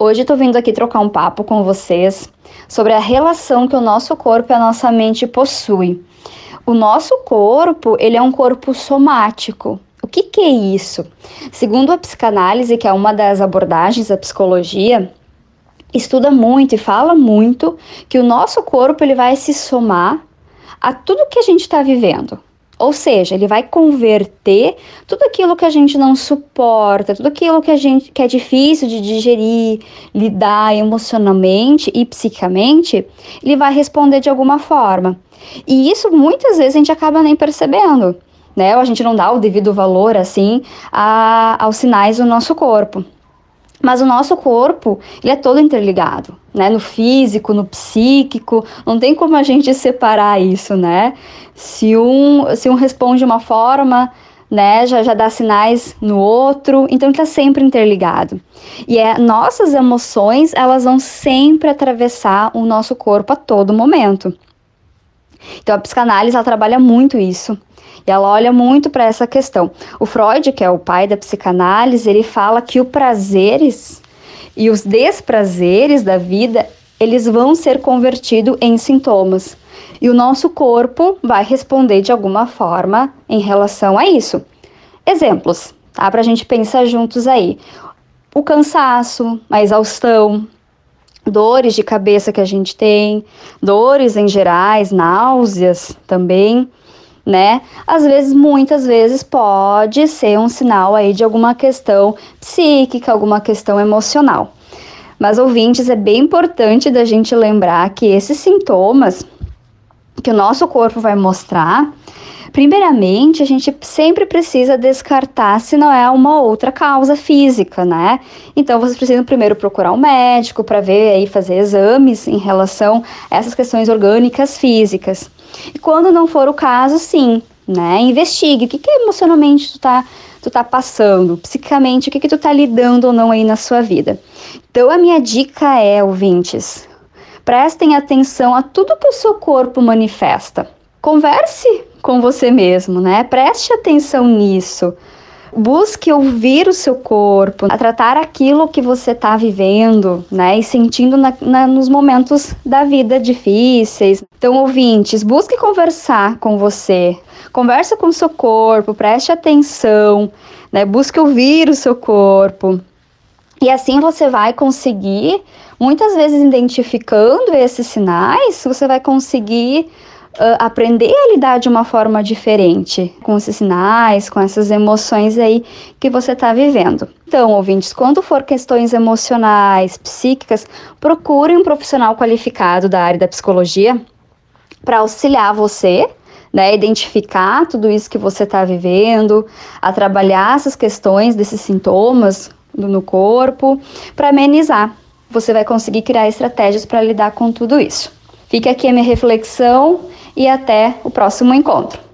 Hoje estou vindo aqui trocar um papo com vocês sobre a relação que o nosso corpo e a nossa mente possui. O nosso corpo, ele é um corpo somático. O que, que é isso? Segundo a psicanálise, que é uma das abordagens da psicologia, estuda muito e fala muito que o nosso corpo ele vai se somar a tudo que a gente está vivendo. Ou seja, ele vai converter tudo aquilo que a gente não suporta, tudo aquilo que a gente que é difícil de digerir, lidar emocionalmente e psicamente, ele vai responder de alguma forma. E isso muitas vezes a gente acaba nem percebendo, né? Ou a gente não dá o devido valor assim a, aos sinais do nosso corpo. Mas o nosso corpo, ele é todo interligado, né? No físico, no psíquico, não tem como a gente separar isso, né? Se um, se um responde de uma forma, né, já, já dá sinais no outro, então está sempre interligado. E é, nossas emoções, elas vão sempre atravessar o nosso corpo a todo momento. Então a psicanálise, ela trabalha muito isso, e ela olha muito para essa questão. O Freud, que é o pai da psicanálise, ele fala que os prazeres e os desprazeres da vida, eles vão ser convertidos em sintomas. E o nosso corpo vai responder de alguma forma em relação a isso. Exemplos, tá? Para a gente pensar juntos aí. O cansaço, a exaustão, dores de cabeça que a gente tem, dores em gerais, náuseas também né? Às vezes, muitas vezes pode ser um sinal aí de alguma questão psíquica, alguma questão emocional. Mas ouvintes, é bem importante da gente lembrar que esses sintomas que o nosso corpo vai mostrar, primeiramente, a gente sempre precisa descartar se não é uma outra causa física, né? Então, vocês precisam primeiro procurar um médico para ver aí, fazer exames em relação a essas questões orgânicas físicas. E quando não for o caso, sim, né? Investigue o que, que emocionalmente tu tá, tu tá passando, psicamente, o que, que tu tá lidando ou não aí na sua vida. Então, a minha dica é, ouvintes, prestem atenção a tudo que o seu corpo manifesta. Converse com você mesmo, né? Preste atenção nisso. Busque ouvir o seu corpo, a tratar aquilo que você está vivendo, né? E sentindo na, na, nos momentos da vida difíceis. Então, ouvintes, busque conversar com você. Converse com o seu corpo, preste atenção, né? Busque ouvir o seu corpo. E assim você vai conseguir, muitas vezes identificando esses sinais, você vai conseguir uh, aprender a lidar de uma forma diferente com esses sinais, com essas emoções aí que você está vivendo. Então, ouvintes, quando for questões emocionais, psíquicas, procure um profissional qualificado da área da psicologia para auxiliar você né, identificar tudo isso que você está vivendo, a trabalhar essas questões desses sintomas no corpo, para amenizar. Você vai conseguir criar estratégias para lidar com tudo isso. Fica aqui a minha reflexão e até o próximo encontro.